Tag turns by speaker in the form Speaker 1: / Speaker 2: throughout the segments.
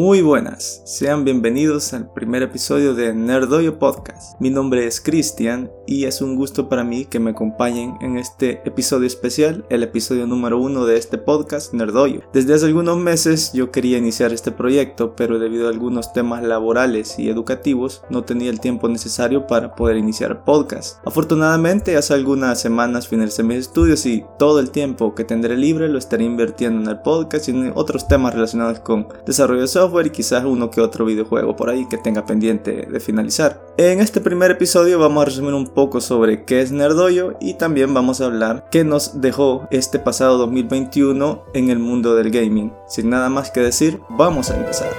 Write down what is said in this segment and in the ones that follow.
Speaker 1: Muy buenas, sean bienvenidos al primer episodio de Nerdoyo Podcast. Mi nombre es Cristian y es un gusto para mí que me acompañen en este episodio especial, el episodio número uno de este podcast Nerdoyo. Desde hace algunos meses yo quería iniciar este proyecto, pero debido a algunos temas laborales y educativos no tenía el tiempo necesario para poder iniciar el podcast. Afortunadamente hace algunas semanas finalicé mis estudios y todo el tiempo que tendré libre lo estaré invirtiendo en el podcast y en otros temas relacionados con desarrollo de software y quizás uno que otro videojuego por ahí que tenga pendiente de finalizar. En este primer episodio vamos a resumir un poco sobre qué es Nerdoyo y también vamos a hablar qué nos dejó este pasado 2021 en el mundo del gaming. Sin nada más que decir, vamos a empezar.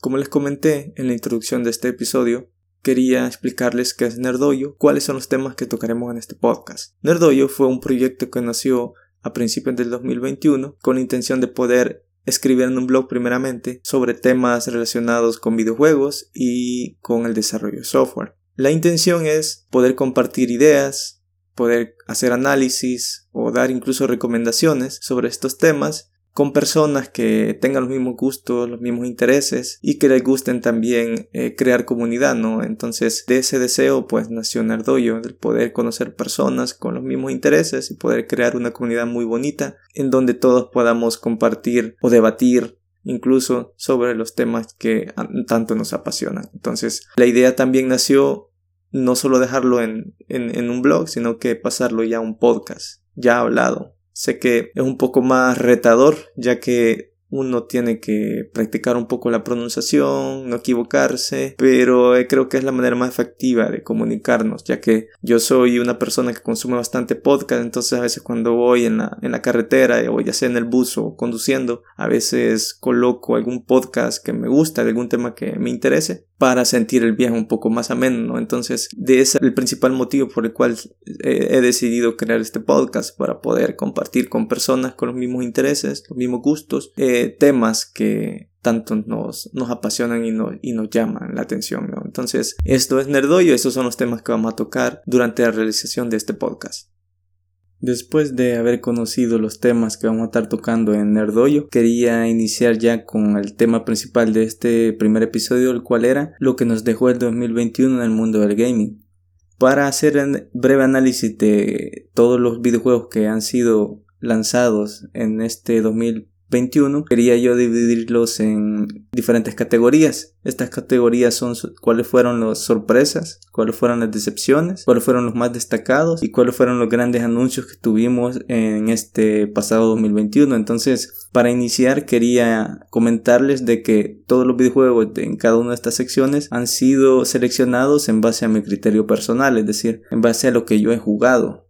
Speaker 1: Como les comenté en la introducción de este episodio, quería explicarles qué es Nerdoyo, cuáles son los temas que tocaremos en este podcast. Nerdoyo fue un proyecto que nació a principios del 2021 con la intención de poder escribir en un blog primeramente sobre temas relacionados con videojuegos y con el desarrollo de software. La intención es poder compartir ideas, poder hacer análisis o dar incluso recomendaciones sobre estos temas con personas que tengan los mismos gustos, los mismos intereses y que les gusten también eh, crear comunidad, ¿no? Entonces de ese deseo pues nació Nerdoyo, el poder conocer personas con los mismos intereses y poder crear una comunidad muy bonita en donde todos podamos compartir o debatir incluso sobre los temas que tanto nos apasionan. Entonces la idea también nació no solo dejarlo en, en, en un blog, sino que pasarlo ya a un podcast, ya hablado, Sé que es un poco más retador, ya que uno tiene que practicar un poco la pronunciación, no equivocarse, pero eh, creo que es la manera más efectiva de comunicarnos, ya que yo soy una persona que consume bastante podcast, entonces a veces cuando voy en la, en la carretera o ya sea en el bus o conduciendo, a veces coloco algún podcast que me gusta, algún tema que me interese, para sentir el viaje un poco más ameno, Entonces, de ese es el principal motivo por el cual eh, he decidido crear este podcast, para poder compartir con personas con los mismos intereses, los mismos gustos, eh, temas que tanto nos, nos apasionan y, y nos llaman la atención, Entonces, esto es Nerdoyo, esos son los temas que vamos a tocar durante la realización de este podcast. Después de haber conocido los temas que vamos a estar tocando en Nerdoyo, quería iniciar ya con el tema principal de este primer episodio, el cual era lo que nos dejó el 2021 en el mundo del gaming. Para hacer un breve análisis de todos los videojuegos que han sido lanzados en este 2021, 21 quería yo dividirlos en diferentes categorías. Estas categorías son cuáles fueron las sorpresas, cuáles fueron las decepciones, cuáles fueron los más destacados y cuáles fueron los grandes anuncios que tuvimos en este pasado 2021. Entonces, para iniciar quería comentarles de que todos los videojuegos en cada una de estas secciones han sido seleccionados en base a mi criterio personal, es decir, en base a lo que yo he jugado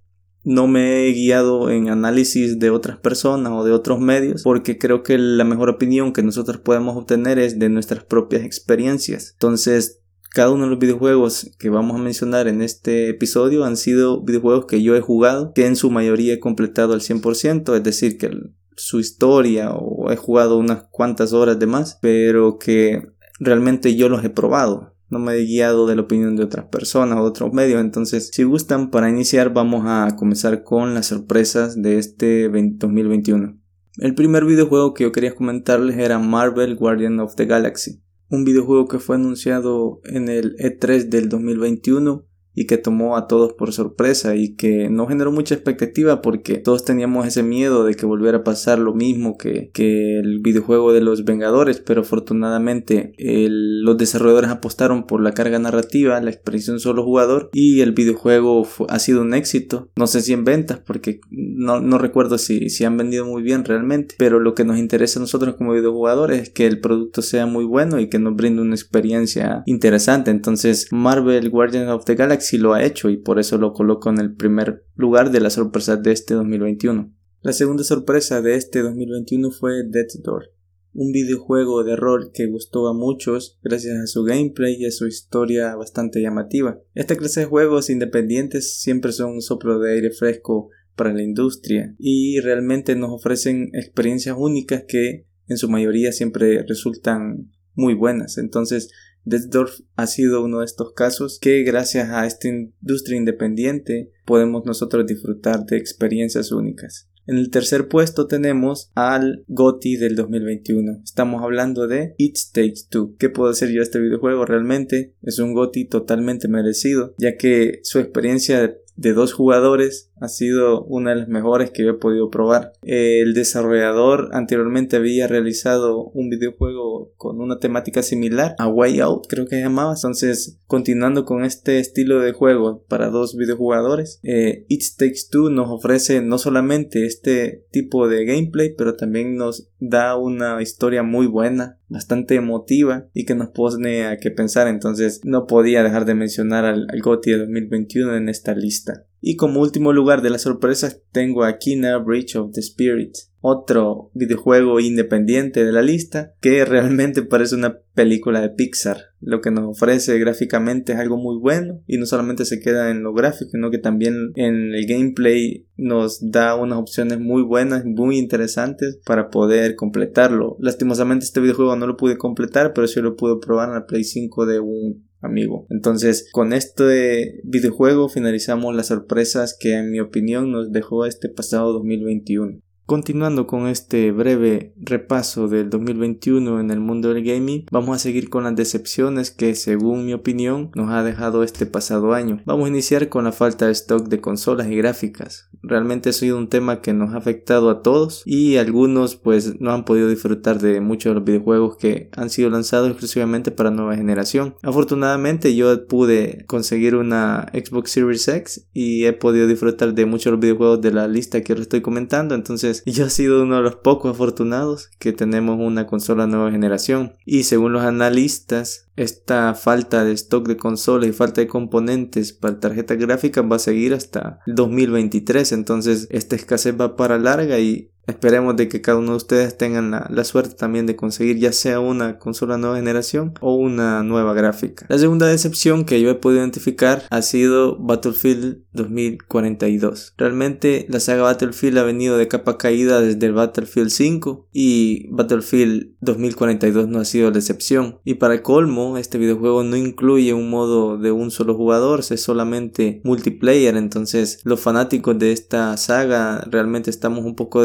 Speaker 1: no me he guiado en análisis de otras personas o de otros medios porque creo que la mejor opinión que nosotros podemos obtener es de nuestras propias experiencias. Entonces, cada uno de los videojuegos que vamos a mencionar en este episodio han sido videojuegos que yo he jugado, que en su mayoría he completado al 100%, es decir, que su historia o he jugado unas cuantas horas de más, pero que realmente yo los he probado no me he guiado de la opinión de otras personas o otros medios. Entonces, si gustan, para iniciar vamos a comenzar con las sorpresas de este 2021. El primer videojuego que yo quería comentarles era Marvel Guardian of the Galaxy, un videojuego que fue anunciado en el E3 del 2021 y que tomó a todos por sorpresa y que no generó mucha expectativa porque todos teníamos ese miedo de que volviera a pasar lo mismo que, que el videojuego de los Vengadores, pero afortunadamente los desarrolladores apostaron por la carga narrativa, la un solo jugador y el videojuego ha sido un éxito. No sé si en ventas porque no, no recuerdo si, si han vendido muy bien realmente, pero lo que nos interesa a nosotros como videojugadores es que el producto sea muy bueno y que nos brinde una experiencia interesante. Entonces Marvel Guardians of the Galaxy sí lo ha hecho y por eso lo coloco en el primer lugar de las sorpresas de este 2021. La segunda sorpresa de este 2021 fue Death Door, un videojuego de rol que gustó a muchos gracias a su gameplay y a su historia bastante llamativa. Esta clase de juegos independientes siempre son un soplo de aire fresco para la industria y realmente nos ofrecen experiencias únicas que en su mayoría siempre resultan muy buenas. Entonces Desdorf ha sido uno de estos casos que gracias a esta industria independiente podemos nosotros disfrutar de experiencias únicas. En el tercer puesto tenemos al GOTI del 2021. Estamos hablando de It Takes Two. ¿Qué puedo decir yo de este videojuego? Realmente es un GOTI totalmente merecido, ya que su experiencia de dos jugadores ha sido una de las mejores que he podido probar. El desarrollador anteriormente había realizado un videojuego con una temática similar a Way Out, creo que llamaba. Entonces, continuando con este estilo de juego para dos videojugadores, eh, It Takes Two nos ofrece no solamente este tipo de gameplay, pero también nos da una historia muy buena, bastante emotiva y que nos pone a que pensar. Entonces, no podía dejar de mencionar al, al GOTY de 2021 en esta lista. Y como último lugar de las sorpresas tengo a Kina Bridge of the Spirits, otro videojuego independiente de la lista que realmente parece una película de Pixar. Lo que nos ofrece gráficamente es algo muy bueno y no solamente se queda en lo gráfico, sino que también en el gameplay nos da unas opciones muy buenas, muy interesantes para poder completarlo. Lastimosamente este videojuego no lo pude completar, pero sí lo pude probar en la Play 5 de un amigo. Entonces, con este videojuego finalizamos las sorpresas que en mi opinión nos dejó este pasado 2021. Continuando con este breve repaso del 2021 en el mundo del gaming, vamos a seguir con las decepciones que según mi opinión nos ha dejado este pasado año. Vamos a iniciar con la falta de stock de consolas y gráficas. Realmente ha sido un tema que nos ha afectado a todos y algunos pues no han podido disfrutar de muchos de los videojuegos que han sido lanzados exclusivamente para nueva generación. Afortunadamente yo pude conseguir una Xbox Series X y he podido disfrutar de muchos de los videojuegos de la lista que os estoy comentando. Entonces y yo he sido uno de los pocos afortunados que tenemos una consola nueva generación. Y según los analistas, esta falta de stock de consolas y falta de componentes para tarjetas gráficas va a seguir hasta 2023. Entonces esta escasez va para larga y Esperemos de que cada uno de ustedes tengan la, suerte también de conseguir ya sea una consola nueva generación o una nueva gráfica. La segunda decepción que yo he podido identificar ha sido Battlefield 2042. Realmente la saga Battlefield ha venido de capa caída desde el Battlefield 5 y Battlefield 2042 no ha sido la excepción. Y para el colmo, este videojuego no incluye un modo de un solo jugador, es solamente multiplayer. Entonces los fanáticos de esta saga realmente estamos un poco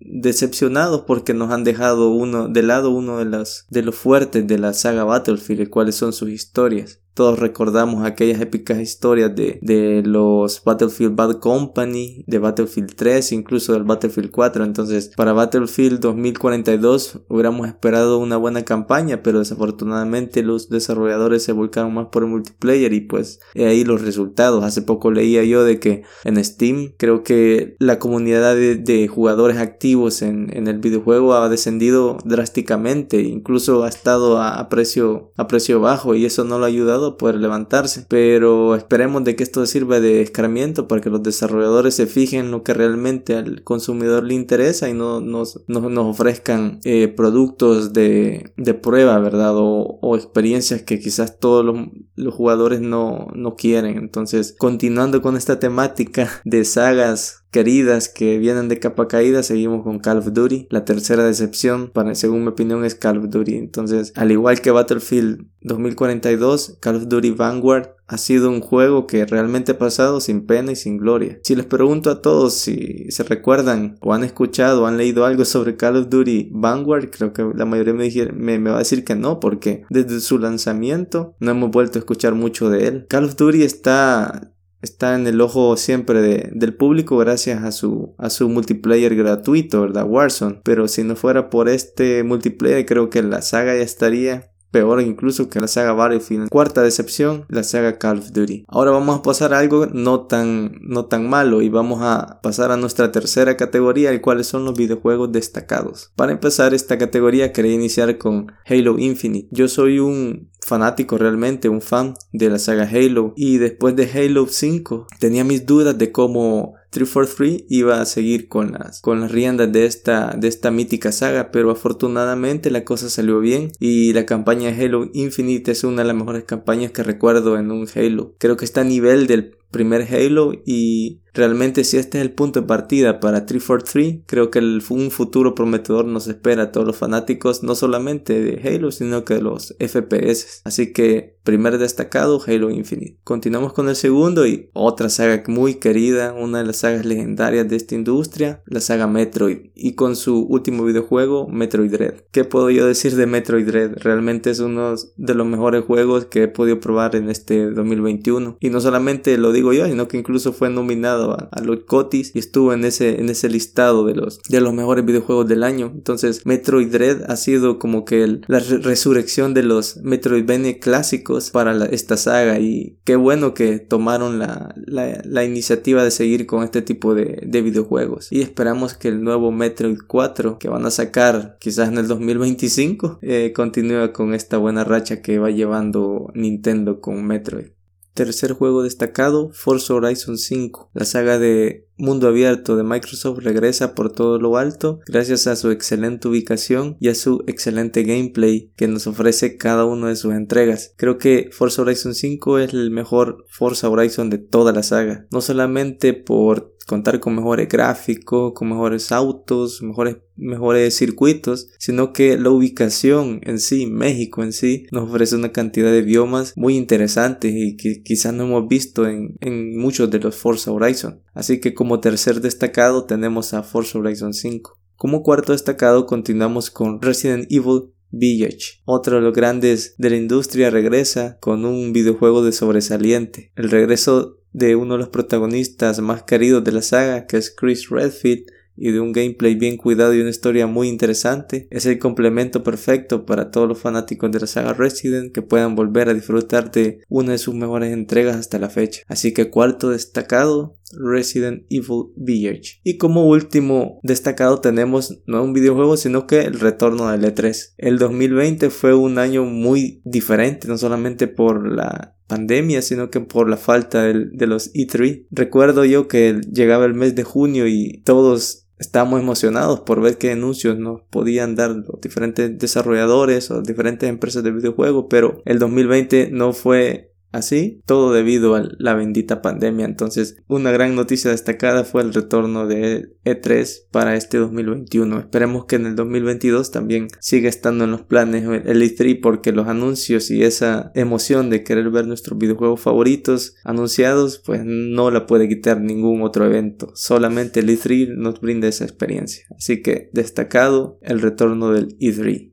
Speaker 1: decepcionados porque nos han dejado uno de lado uno de los, de los fuertes de la saga Battlefield, cuáles son sus historias. Todos recordamos aquellas épicas historias de, de, los Battlefield Bad Company, de Battlefield 3, incluso del Battlefield 4. Entonces, para Battlefield 2042 hubiéramos esperado una buena campaña, pero desafortunadamente los desarrolladores se volcaron más por el multiplayer y pues ahí los resultados. Hace poco leía yo de que en Steam creo que la comunidad de, jugadores activos en, en, el videojuego ha descendido drásticamente, incluso ha estado a, precio, a precio bajo y eso no lo ha ayudado poder levantarse. Pero esperemos de que esto sirva de escarmiento para que los desarrolladores se fijen lo que realmente al consumidor le interesa y no nos, ofrezcan eh, productos de, prueba, ¿verdad? O, experiencias que quizás todos los, los jugadores no, no quieren. Entonces, continuando con esta temática de sagas queridas que vienen de capa caída, seguimos con Call of Duty. La tercera decepción, para, según mi opinión, es Call of Duty. Entonces, al igual que Battlefield 2042, Call of Duty Vanguard ha sido un juego que realmente ha pasado sin pena y sin gloria. Si les pregunto a todos si se recuerdan o han escuchado o han leído algo sobre Call of Duty Vanguard, creo que la mayoría me, me, va a decir que no, porque desde su lanzamiento no hemos vuelto a escuchar mucho de él. Call of Duty está está en el ojo siempre del público gracias a su, a su multiplayer gratuito, ¿verdad? Warzone. Pero si no fuera por este multiplayer, creo que la saga ya estaría peor incluso que la saga Battlefield. Cuarta decepción, la saga Call of Duty. Ahora vamos a pasar a algo no tan, no tan malo y vamos a pasar a nuestra tercera categoría, el cuales son los videojuegos destacados. Para empezar esta categoría quería iniciar con Halo Infinite. Yo soy un fanático realmente, un fan de la saga Halo y después de Halo 5 tenía mis dudas de cómo 343 iba a seguir con las, con las riendas de esta, de esta mítica saga, pero afortunadamente la cosa salió bien y la campaña Halo Infinite es una de las mejores campañas que recuerdo en un Halo. Creo que está a nivel del primer Halo y Realmente si este es el punto de partida para 343, creo que un futuro prometedor nos espera a todos los fanáticos, no solamente de Halo, sino que de los FPS. Así que primer destacado, Halo Infinite. Continuamos con el segundo y otra saga muy querida, una de las sagas legendarias de esta industria, la saga Metroid. Y con su último videojuego, Metroid Dread. ¿Qué puedo yo decir de Metroid Dread? Realmente es uno de los mejores juegos que he podido probar en este 2021. Y no solamente lo digo yo, sino que incluso fue nominado a, los Cotis y estuvo en ese, en ese listado de los, de los mejores videojuegos del año. Entonces Metroid Dread ha sido como que la resurrección de los Metroidvania clásicos para esta saga y qué bueno que tomaron la, la, iniciativa de seguir con este tipo de, de videojuegos. Y esperamos que el nuevo Metroid 4 que van a sacar quizás en el 2025 eh, continúe con esta buena racha que va llevando Nintendo con Metroid. Tercer juego destacado, Forza Horizon 5. La saga de mundo abierto de Microsoft regresa por todo lo alto gracias a su excelente ubicación y a su excelente gameplay que nos ofrece cada una de sus entregas. Creo que Forza Horizon 5 es el mejor Forza Horizon de toda la saga. No solamente por contar con mejores gráficos, con mejores autos, mejores, mejores circuitos, sino que la ubicación en sí, México en sí, nos ofrece una cantidad de biomas muy interesantes y que quizás no hemos visto en, en muchos de los Forza Horizon. Así que como tercer destacado tenemos a Forza Horizon 5. Como cuarto destacado continuamos con Resident Evil Village. Otro de los grandes de la industria regresa con un videojuego de sobresaliente. El regreso de uno de los protagonistas más queridos de la saga, que es Chris Redfield, y de un gameplay bien cuidado y una historia muy interesante. Es el complemento perfecto para todos los fanáticos de la saga Resident que puedan volver a disfrutar de una de sus mejores entregas hasta la fecha. Así que cuarto destacado, Resident Evil Village. Y como último destacado tenemos no un videojuego sino que el retorno del E3. El 2020 fue un año muy diferente, no solamente por la pandemia, sino que por la falta de, los E3. Recuerdo yo que llegaba el mes de junio y todos estábamos emocionados por ver qué anuncios nos podían dar los diferentes desarrolladores o diferentes empresas de videojuegos, pero el 2020 no fue Así, todo debido a la bendita pandemia. Entonces, una gran noticia destacada fue el retorno de E3 para este 2021. Esperemos que en el 2022 también siga estando en los planes el E3 porque los anuncios y esa emoción de querer ver nuestros videojuegos favoritos anunciados, pues no la puede quitar ningún otro evento. Solamente el E3 nos brinda esa experiencia. Así que destacado el retorno del E3.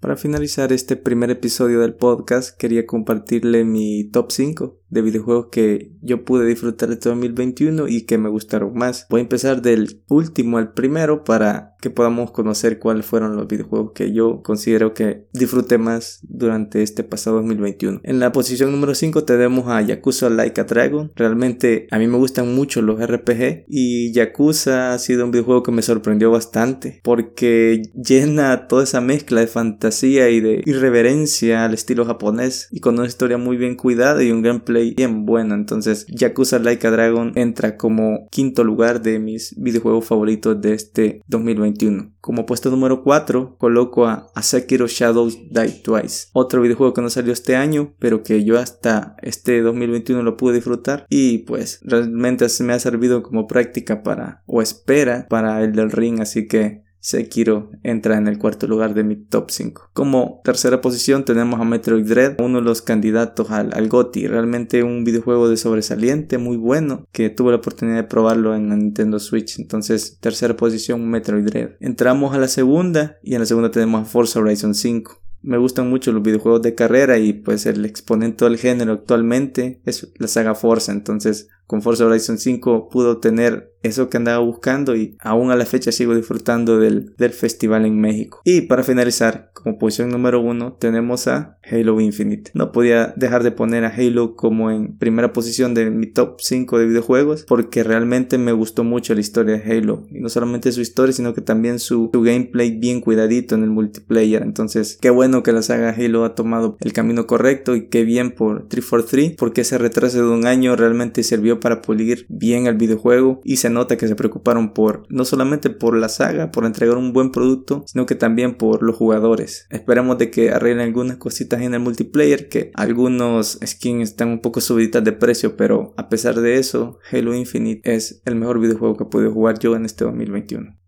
Speaker 1: Para finalizar este primer episodio del podcast, quería compartirle mi top 5 de videojuegos que yo pude disfrutar este 2021 y que me gustaron más. Voy a empezar del último al primero para que podamos conocer cuáles fueron los videojuegos que yo considero que disfruté más durante este pasado 2021. En la posición número 5 tenemos a Yakuza Like a Dragon. Realmente a mí me gustan mucho los RPG y Yakuza ha sido un videojuego que me sorprendió bastante porque llena toda esa mezcla de fantasía y de irreverencia al estilo japonés y con una historia muy bien cuidada y un gameplay bien bueno. Entonces Yakuza Like a Dragon entra como quinto lugar de mis videojuegos favoritos de este 2021. Como puesto número 4 coloco a, Sekiro Shadows Die Twice, otro videojuego que no salió este año, pero que yo hasta este 2021 lo pude disfrutar y pues realmente me ha servido como práctica para o espera para el del ring, así que Sekiro entra en el cuarto lugar de mi top 5. Como tercera posición tenemos a Metroid Dread, uno de los candidatos al, al. Realmente un videojuego de sobresaliente, muy bueno, que tuve la oportunidad de probarlo en la Nintendo Switch. Entonces, tercera posición, Metroid Dread. Entramos a la segunda y en la segunda tenemos a Forza Horizon 5 me gustan mucho los videojuegos de carrera y pues el exponente del género actualmente es la saga Forza. Entonces con Forza Horizon 5 pudo tener eso que andaba buscando y aún a la fecha sigo disfrutando del, del festival en México. Y para finalizar, como posición número uno tenemos a Halo Infinite. No podía dejar de poner a Halo como en primera posición de mi top 5 de videojuegos porque realmente me gustó mucho la historia de Halo. Y no solamente su historia, sino que también su, su gameplay bien cuidadito en el multiplayer. Entonces, qué bueno que la saga Halo ha tomado el camino correcto y qué bien por 343 porque ese retraso de un año realmente sirvió para pulir bien el videojuego y se nota que se preocuparon por no solamente por la saga, por entregar un buen producto, sino que también por los jugadores. Esperamos de que arreglen algunas cositas en el multiplayer, que algunos skins están un poco subiditas de precio, pero a pesar de eso, Halo Infinite es el mejor videojuego que he podido jugar yo en este 2021.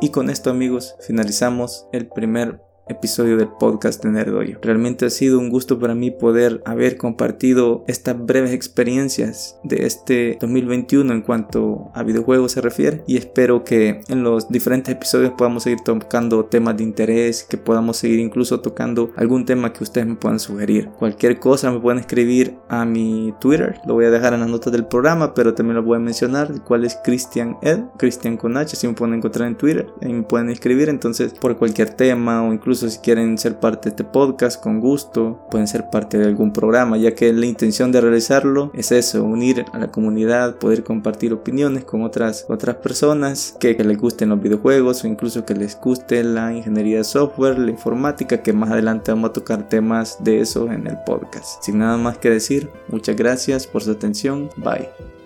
Speaker 1: Y con esto amigos finalizamos el primer episodio del podcast de Nerdoyo. Realmente ha sido un gusto para mí poder haber compartido estas breves experiencias de este 2021 en cuanto a videojuegos se refiere y espero que en los diferentes episodios podamos seguir tocando temas de interés, que podamos seguir incluso tocando algún tema que ustedes me puedan sugerir. Cualquier cosa me pueden escribir a mi Twitter, lo voy a dejar en las notas del programa, pero también lo voy a mencionar, el cual es Christian Ed, Christian con H, si me pueden encontrar en Twitter, ahí me pueden escribir entonces por cualquier tema o incluso Incluso si quieren ser parte de este podcast, con gusto, pueden ser parte de algún programa, ya que la intención de realizarlo es eso, unir a la comunidad, poder compartir opiniones con otras, otras personas que, que les gusten los videojuegos o incluso que les guste la ingeniería de software, la informática, que más adelante vamos a tocar temas de eso en el podcast. Sin nada más que decir, muchas gracias por su atención, bye.